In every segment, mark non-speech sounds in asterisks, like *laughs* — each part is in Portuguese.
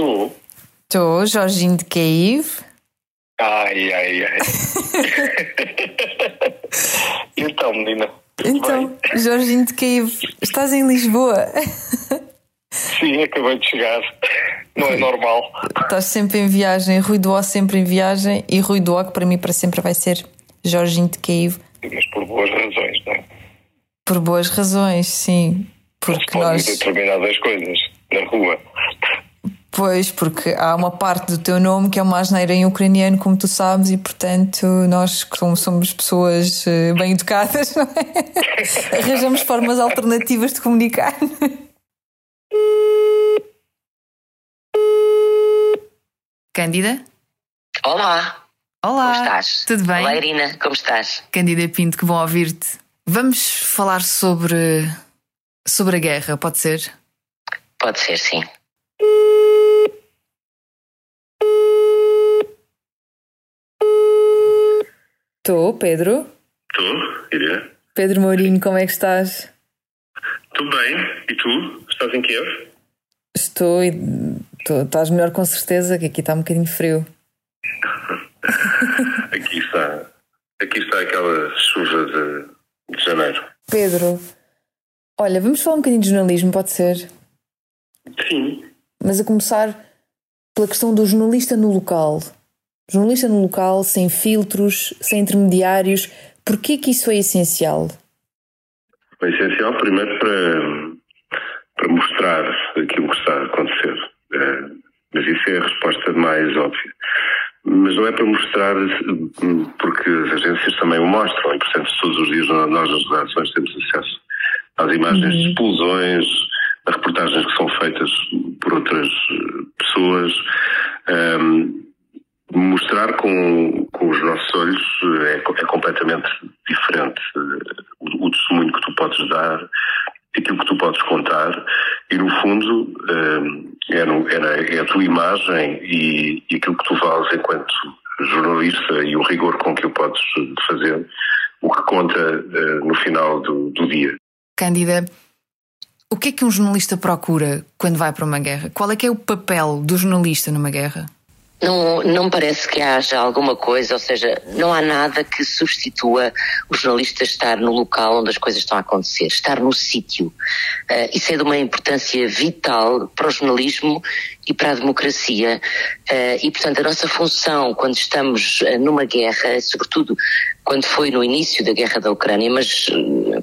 Estou. Estou, Jorginho de Cave. Ai, ai, ai. *laughs* então, menina. Então, bem? Jorginho de Cave, estás em Lisboa? Sim, acabei de chegar. Não é normal. Estás sempre em viagem, Rui O sempre em viagem e Rui O que para mim para sempre vai ser Jorginho de Cave. Mas por boas razões, não é? Por boas razões, sim. Porque nós. determinadas coisas na rua. Pois, porque há uma parte do teu nome que é uma asneira em ucraniano, como tu sabes, e portanto nós, como somos pessoas eh, bem educadas, *laughs* não é? arranjamos formas alternativas de comunicar. Cândida? Olá, Olá! como estás? Tudo bem? Olá, Irina, como estás? Cândida Pinto, que bom ouvir-te. Vamos falar sobre, sobre a guerra, pode ser? Pode ser, sim. Estou, Pedro. Tu, Irina? Pedro Mourinho, como é que estás? Tudo bem. E tu? Estás em Kiev? Estou e tu estás melhor com certeza, que aqui está um bocadinho frio. *laughs* Aqui está. Aqui está aquela chuva de, de janeiro. Pedro, olha, vamos falar um bocadinho de jornalismo, pode ser? Sim. Mas a começar pela questão do jornalista no local. Jornalista no local, sem filtros, sem intermediários. Porquê que isso é essencial? É essencial, primeiro, para, para mostrar aquilo que está a acontecer. Eh, mas isso é a resposta mais óbvia. Mas não é para mostrar, porque as agências também o mostram, e portanto, todos os dias nós nas redações temos acesso às imagens de explosões, a reportagens que são feitas por outras eh, pessoas. Mostrar com, com os nossos olhos eh, é, é completamente diferente eh, o, o testemunho que tu podes dar, aquilo que tu podes contar e no fundo eh, é, é é a tua imagem e, e aquilo que tu vales enquanto jornalista e o rigor com que o podes fazer o que conta no final do, do dia. Cândida, o que é que um jornalista procura quando vai para uma guerra? Qual é que é o papel do jornalista numa guerra? Não, não parece que haja alguma coisa, ou seja, não há nada que substitua o jornalista estar no local onde as coisas estão a acontecer, estar no sítio. Eh, isso é de uma importância vital para o jornalismo e para a democracia. Eh, e, portanto, a nossa função quando estamos eh, numa guerra, sobretudo quando foi no início da guerra da Ucrânia, mas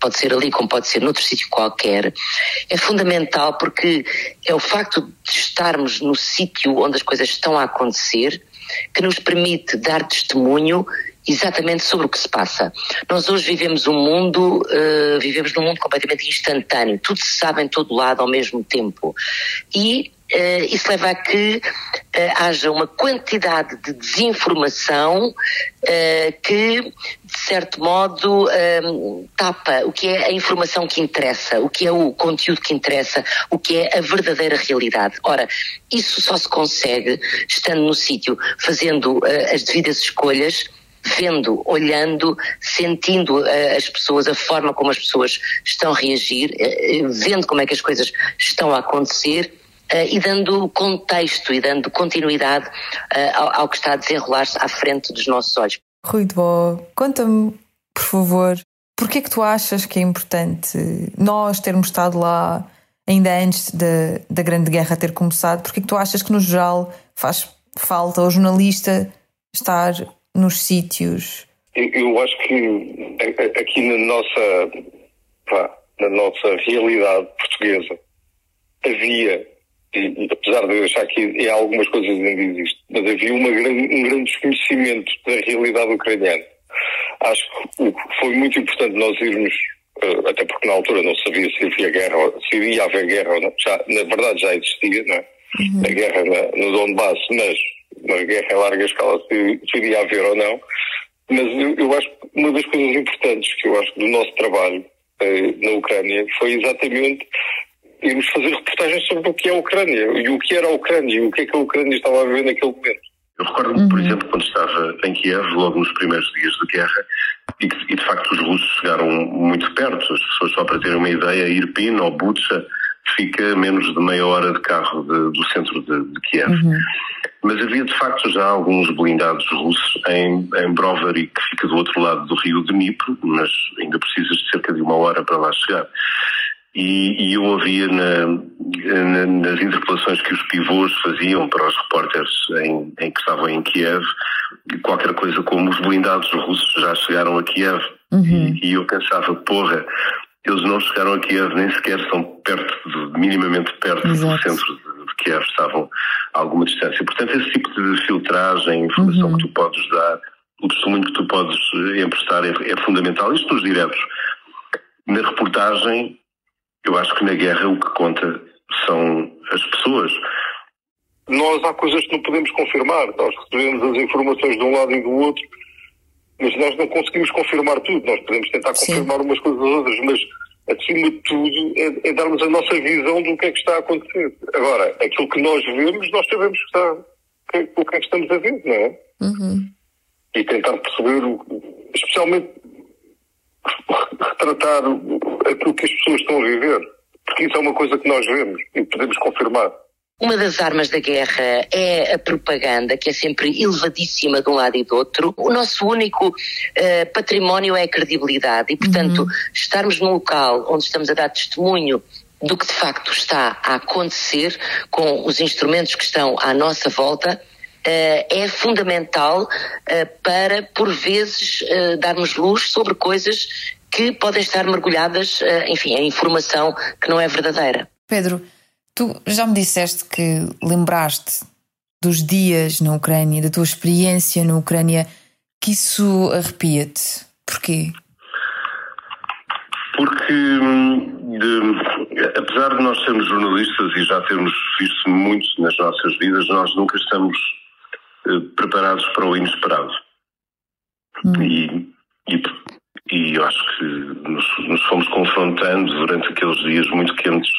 pode ser ali como pode ser noutro sítio qualquer, é fundamental porque é o facto de estarmos no sítio onde as coisas estão a acontecer que nos permite dar testemunho exatamente sobre o que se passa. Nós hoje vivemos um mundo, eh, vivemos num mundo completamente instantâneo, tudo se sabe em todo lado ao mesmo tempo. E isso leva a que eh, haja uma quantidade de desinformação eh, que, de certo modo, eh, tapa o que é a informação que interessa, o que é o conteúdo que interessa, o que é a verdadeira realidade. Ora, isso só se consegue estando no sítio, fazendo eh, as devidas escolhas vendo, olhando, sentindo eh, as pessoas, a forma como as pessoas estão a reagir, eh, eh, vendo como é que as coisas estão a acontecer eh, e dando contexto e dando continuidade eh, ao, ao que está a desenrolar-se à frente dos nossos olhos. Rui de Bo, conta-me, por favor, porquê é que tu achas que é importante nós termos estado lá ainda antes da, da Grande Guerra ter começado? Porquê é que tu achas que, no geral, faz falta ao jornalista estar nos sítios? Eu, eu acho que a- aqui na nossa, na nossa realidade portuguesa havia, e, apesar de eu achar que em algumas coisas ainda existe, mas havia uma grande, um grande desconhecimento da realidade ucraniana. Acho que o- foi muito importante nós irmos, eh, até porque na altura não sabia se havia guerra, se iria haver guerra ou não. Já, na verdade já existia, não é? A guerra na, no Donbass, mas uma guerra em larga escala se, se iria haver ou não. Mas eu, eu acho que uma das coisas importantes que eu acho do nosso trabalho eh, na Ucrânia foi exatamente irmos fazer reportagens sobre o que é a Ucrânia e o que era a Ucrânia e o que é que a Ucrânia estava a viver naquele momento. Eu recordo-me, por exemplo, quando estava em Kiev, logo nos primeiros dias de guerra, e, que, e de facto os russos chegaram muito perto. As pessoas, só para terem uma ideia, Irpin ou Butcha fica a menos de meia hora de carro de, do centro de, de Kiev. Uhum. Mas havia de facto já alguns blindados russos em, em Brovary, que fica do outro lado do rio Dnipro, mas ainda precisas de cerca de uma hora para lá chegar. E, e eu ouvia na, na, nas interpelações que os pivôs faziam para os repórteres em, em, que estavam em Kiev, qualquer coisa como os blindados russos já chegaram a Kiev. Uhum. E, e, eu pensava, porra, eles não chegaram a Kiev, nem sequer são perto, de, minimamente perto Exato. do centro de, Kiev, estavam a alguma distância. Portanto, esse tipo de filtragem, informação uhum. que tu podes dar, o testemunho que tu podes emprestar é, é fundamental. Isto nos diretos. Na reportagem, eu acho que na guerra o que conta são as pessoas. Nós há coisas que não podemos confirmar. Nós recebemos as informações de um lado e do outro, mas nós não conseguimos confirmar tudo. Nós podemos tentar confirmar Sim. umas coisas ou outras, mas acima de tudo é, é, darmos a nossa visão do que é que está a acontecer. Agora, aquilo que nós vemos, nós sabemos que está, que, o que é que estamos a ver, não é? Uhum. E tentar perceber, especialmente retratar aquilo que as pessoas estão a viver. Porque isso é uma coisa que nós vemos e podemos confirmar. Uma das armas da guerra é a propaganda, que é sempre elevadíssima de um lado e do outro. O nosso único uh, património é a credibilidade e, portanto, uhum. estarmos num local onde estamos a dar testemunho do que de facto está a acontecer com os instrumentos que estão à nossa volta Uh, é fundamental uh, para, por vezes, uh, darmos luz sobre coisas que podem estar mergulhadas, enfim, em informação que não é verdadeira. Pedro, tu já me disseste que lembraste dos dias na Ucrânia, da tua experiência na Ucrânia, que isso arrepia-te. Porquê? Porque, hum, de, apesar de nós sermos jornalistas e já termos visto muito nas nossas vidas, nós nunca estamos eh, preparados para o inesperado. Hum. E, e, e eu acho que nos, nos, fomos confrontando durante aqueles dias muito quentes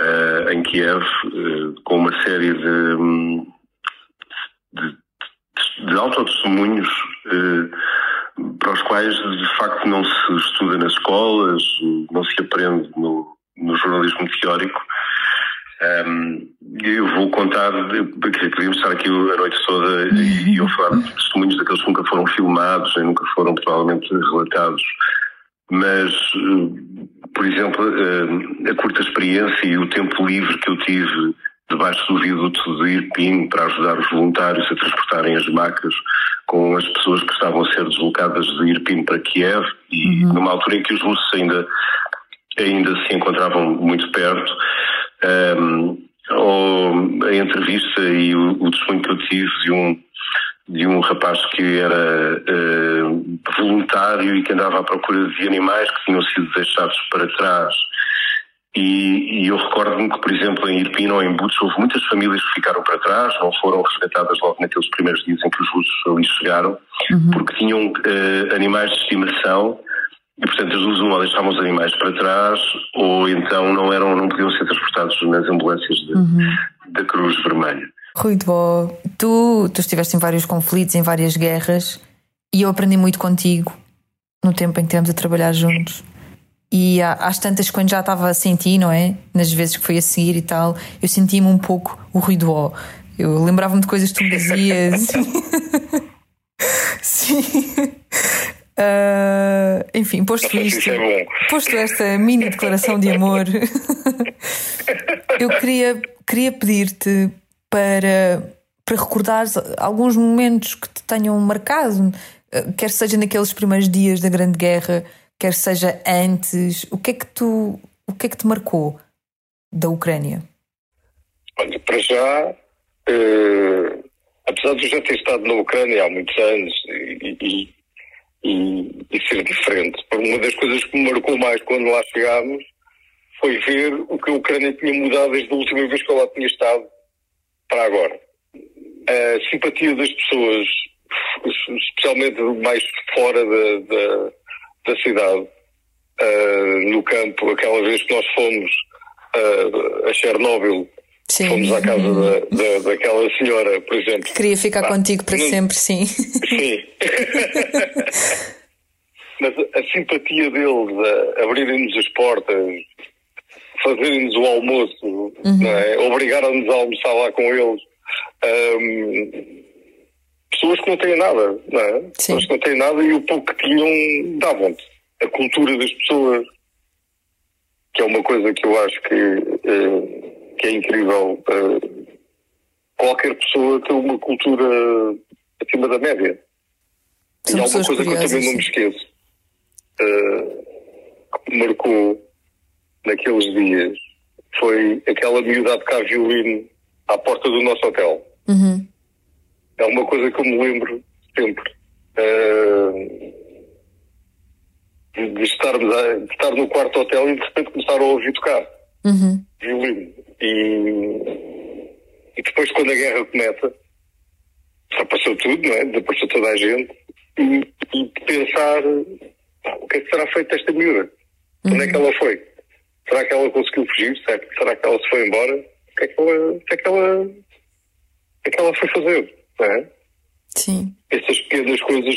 uh, em Kiev uh, com uma série de, de, de autotestemunhos uh, para os quais de facto não se estuda nas escolas, não se aprende no, no jornalismo teórico um, eu vou contar, porque podíamos estar aqui a noite toda e eu falar de testemunhos daqueles que nunca foram filmados e nunca foram provavelmente relatados. Mas, eh, por exemplo, eh, a curta experiência e o tempo livre que eu tive debaixo do viaduto de Irpin para ajudar os voluntários a transportarem as macas com as pessoas que estavam a ser deslocadas de Irpin para Kiev e uhum. numa altura em que os russos ainda, ainda se encontravam muito perto um, ou a entrevista e o, o testemunho que eu tive de um, de um rapaz que era uh, voluntário e que andava à procura de animais que tinham sido deixados para trás. E, e eu recordo-me que, por exemplo, em Irpin ou em Butch houve muitas famílias que ficaram para trás, não foram resgatadas logo naqueles primeiros dias em que os russos ali chegaram, uhum. porque tinham uh, animais de estimação e, portanto, as duas uma deixavam os animais para trás ou então não eram, não podiam ser transportados nas ambulâncias de, uhum. da Cruz Vermelha. Rui de Bo, tu, tu estiveste em vários conflitos, em várias guerras e eu aprendi muito contigo no tempo em que estivemos a trabalhar juntos. E às tantas, quando já estava a sentir, não é? Nas vezes que foi a seguir e tal, eu sentia-me um pouco o Rui do O. Eu lembrava-me de coisas que tu me dizias. *laughs* Sim. Uh, enfim, posto isto, é posto esta mini declaração de amor, *laughs* eu queria, queria pedir-te para, para recordar alguns momentos que te tenham marcado, ah, quer seja naqueles primeiros dias da Grande Guerra, quer seja antes. O que é que tu, o que é que te marcou da Ucrânia? Olha, para já, uh, apesar de eu já ter estado na Ucrânia há muitos anos e, e e, e ser diferente. Uma das coisas que me marcou mais quando lá chegámos foi ver o que a Ucrânia tinha mudado desde a última vez que eu lá tinha estado para agora. A simpatia das pessoas, especialmente mais fora da, da, da cidade, uh, no campo, aquela vez que nós fomos uh, a Chernobyl Sim. Fomos à casa da, da, daquela senhora, por exemplo. Queria ficar ah, contigo para não... sempre, sim. Sim. *laughs* Mas a, simpatia deles, a abrirem-nos as portas, fazerem-nos o almoço, uhum. é? obrigaram-nos a almoçar lá com eles. Um, pessoas que não têm nada, não é? Pessoas que não têm nada e o pouco que tinham davam-te. A cultura das pessoas, que é uma coisa que eu acho que, uh, que é incrível. Uh, qualquer pessoa tem uma cultura acima da média. São e há uma coisa curiosas, que eu também não me esqueço. Uh, que me marcou naqueles dias foi aquela miúda a tocar violino à porta do nosso hotel. Uhum. É uma coisa que eu me lembro sempre. Uh, de, estarmos a, de estar no quarto hotel e de repente começar a ouvir tocar uhum. violino. E, e depois, quando a guerra começa, desapareceu tudo, não é? Desapareceu toda a gente. E, e pensar o que é que será feito desta miúda? Uhum. Onde é que ela foi? Será que ela conseguiu fugir? Será que ela se foi embora? O que é que ela, o que é que ela, o que é que ela foi fazer? Não é? Sim. Essas pequenas coisas,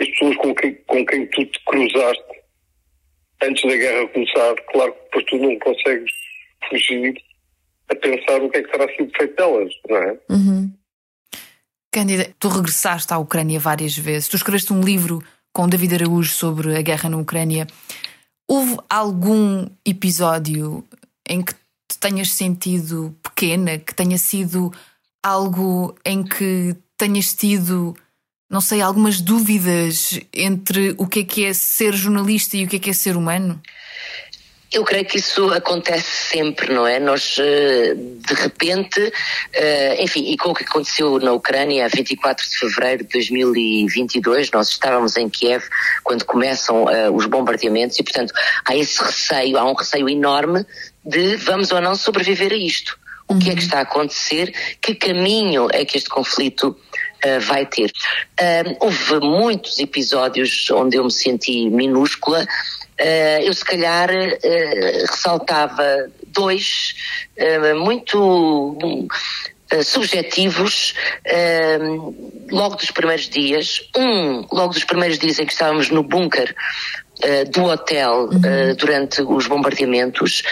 as pessoas com quem, com quem tu te cruzaste antes da guerra começar, claro que depois tu não consegues fugir a pensar o que é que terá sido feito delas, não é? Uhum. Cândida, tu regressaste à Ucrânia várias vezes. Tu escreveste um livro com David Araújo sobre a guerra na Ucrânia. Houve algum episódio em que te tenhas sentido pequena, que tenha sido algo em que tenhas tido, não sei, algumas dúvidas entre o que é que é ser jornalista e o que é que é ser humano? Eu creio que isso acontece sempre, não é? Nós, eh, de repente, eh, enfim, e com o que aconteceu na Ucrânia a 24 de fevereiro de 2022, nós estávamos em Kiev quando começam eh, os bombardeamentos e, portanto, há esse receio, há um receio enorme de vamos ou não sobreviver a isto. O que é que uhum. está a acontecer? Que caminho é que este conflito Uh, vai ter. Uh, houve muitos episódios onde eu me senti minúscula, Uh, eu se calhar uh, ressaltava dois muito subjetivos logo dos primeiros dias. Um, logo dos primeiros dias em que estávamos no bunker do hotel uhum. durante os bombardeamentos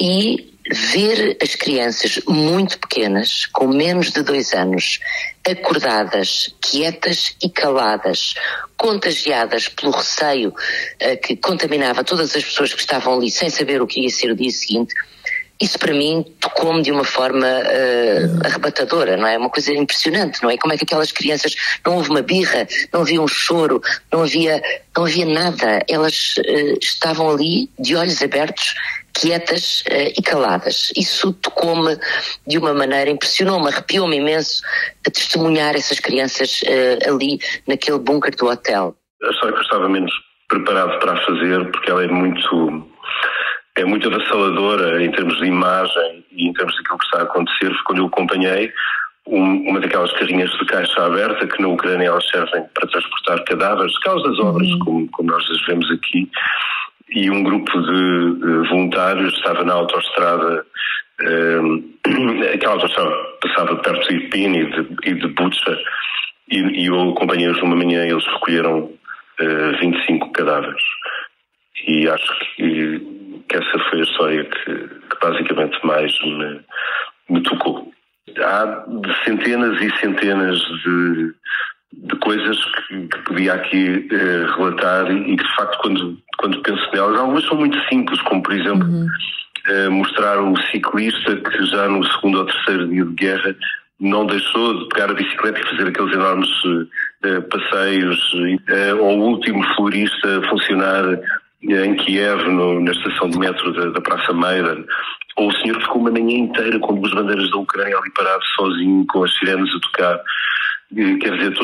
e ver as crianças muito pequenas, com menos de dois anos, acordadas, quietas e caladas, contagiadas pelo receio uh, que contaminava todas as pessoas que estavam ali sem saber o que ia ser o dia seguinte, isso para mim tocou-me de uma forma uh, arrebatadora, não é? Uma coisa impressionante, não é? Como é que aquelas crianças, não houve uma birra, não havia um choro, não havia, não havia nada. Elas uh, estavam ali de olhos abertos quietas uh, e caladas. Isso tocou-me de uma maneira, impressionou-me, arrepiou-me imenso a testemunhar essas crianças uh, ali naquele bunker do hotel. A história que eu estava menos preparado para fazer, porque ela é muito é muito avassaladora em termos de imagem e em termos daquilo que está a acontecer. Foi quando eu acompanhei um, uma daquelas carrinhas de caixa aberta que na Ucrânia elas servem para transportar cadáveres, causas obras, uhum. como, como nós as vemos aqui, e um grupo de voluntários estava na autoestrada, uh, *clears throat* aquela autoestrada passava perto de Irpin e de, e de Butcha, e, e eu acompanhei-os numa manhã eles recolheram uh, 25 cadáveres. E acho que, que essa foi a história que, que basicamente mais me, me tocou. Há centenas e centenas de, de coisas que, que podia aqui eh, relatar e que de facto quando, quando penso nelas, algumas são muito simples, como por exemplo uhum. eh, mostrar o ciclista que já no segundo ou terceiro dia de guerra não deixou de pegar a bicicleta e fazer aqueles enormes eh, passeios, eh, ou o último florista a funcionar eh, em Kiev, no, na estação de metro da, da Praça Maidan, ou o senhor que ficou uma manhã inteira com duas bandeiras da Ucrânia ali parado sozinho, com as sirenes a tocar. Quer dizer,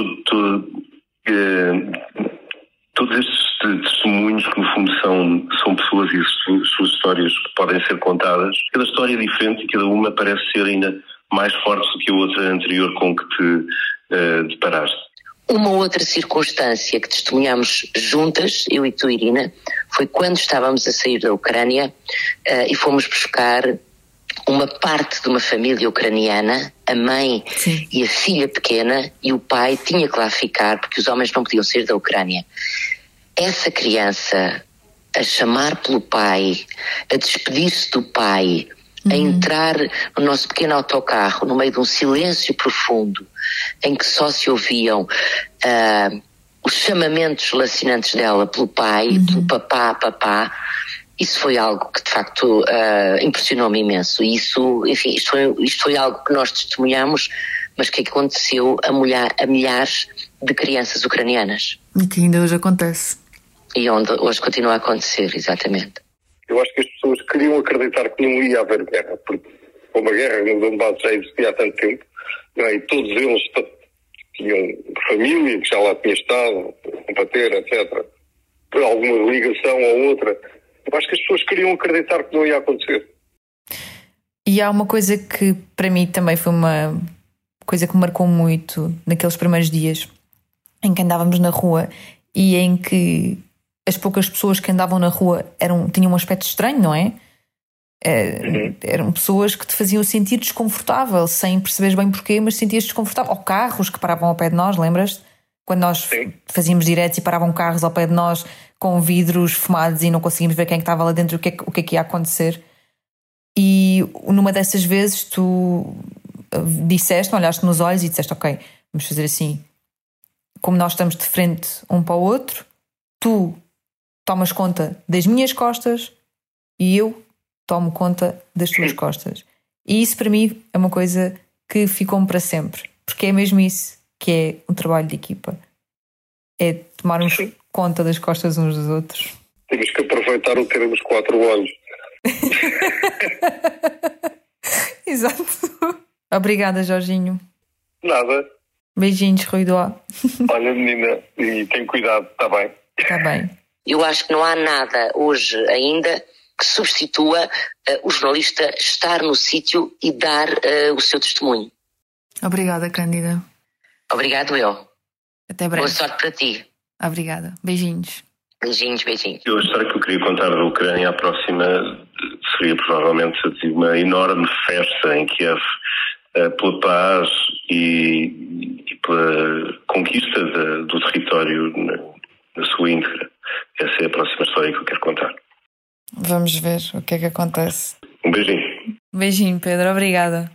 eh, todos estes testemunhos que no fundo são, são pessoas e as suas histórias que podem ser contadas, cada história é diferente e cada uma parece ser ainda mais forte do que a outra anterior com que te uh, deparaste. Uma outra circunstância que testemunhamos juntas, eu e tu, Irina, foi quando estávamos a sair da Ucrânia uh, e fomos buscar uma parte de uma família ucraniana, a mãe Sim. e a filha pequena, e o pai tinha que lá ficar porque os homens não podiam sair da Ucrânia. Essa criança a chamar pelo pai, a despedir-se do pai, a entrar no nosso pequeno autocarro, no meio de um silêncio profundo, em que só se ouviam uh, os chamamentos lacinantes dela pelo pai, uhum. pelo papá, papá, isso foi algo que de facto uh, impressionou-me imenso. E isso, enfim, isto foi, isto foi algo que nós testemunhamos, mas que aconteceu a, mulher, a milhares de crianças ucranianas. E que ainda hoje acontece. E onde hoje continua a acontecer, exatamente. Eu acho que as pessoas queriam acreditar que não ia haver guerra, porque como a guerra no Donbass já existia há tanto tempo, é? e todos eles tinham família que já lá tinha estado, combater, etc. Por alguma ligação ou outra. Eu acho que as pessoas queriam acreditar que não ia acontecer. E há uma coisa que para mim também foi uma coisa que marcou muito naqueles primeiros dias em que andávamos na rua e em que as poucas pessoas que andavam na rua eram, tinham um aspecto estranho, não é? uhum. Eram pessoas que te faziam sentir desconfortável, sem perceberes bem porquê, mas sentias desconfortável. Ou carros que paravam ao pé de nós, lembras? Quando nós Sim. fazíamos diretos e paravam carros ao pé de nós com vidros fumados e não conseguimos ver quem é estava lá dentro, o que, é, o que é que ia acontecer. E numa dessas vezes tu eh, disseste, olhaste nos olhos e disseste: Ok, vamos fazer assim. Como nós estamos de frente um para o outro, tu tomas conta das minhas costas e eu tomo conta das tuas costas. E isso para mim é uma coisa que ficou-me para sempre, porque é mesmo isso que é um trabalho de equipa. É tomarmos conta das costas uns dos outros. Temos que aproveitar o termos quatro olhos. *laughs* Exato. Obrigada, Jorginho. Nada. Beijinhos, Rui Doá. Olha, menina, e tem cuidado, está bem? Está bem. Eu acho que não há nada hoje ainda que substitua uh, o jornalista estar no sítio e dar uh, o seu testemunho. Obrigada, Cândida. Obrigado eu. Até breve. Boa sorte para ti. Obrigada. Beijinhos. Beijinhos, beijinhos. Eu a história que eu queria contar da Ucrânia, a próxima seria provavelmente uma enorme festa em Kiev uh, pela paz e, e pela conquista de, do território na, na sua íntegra. Essa é a próxima história que eu quero contar. Vamos ver o que é que acontece. Um beijinho. Beijinho, Pedro. Obrigada.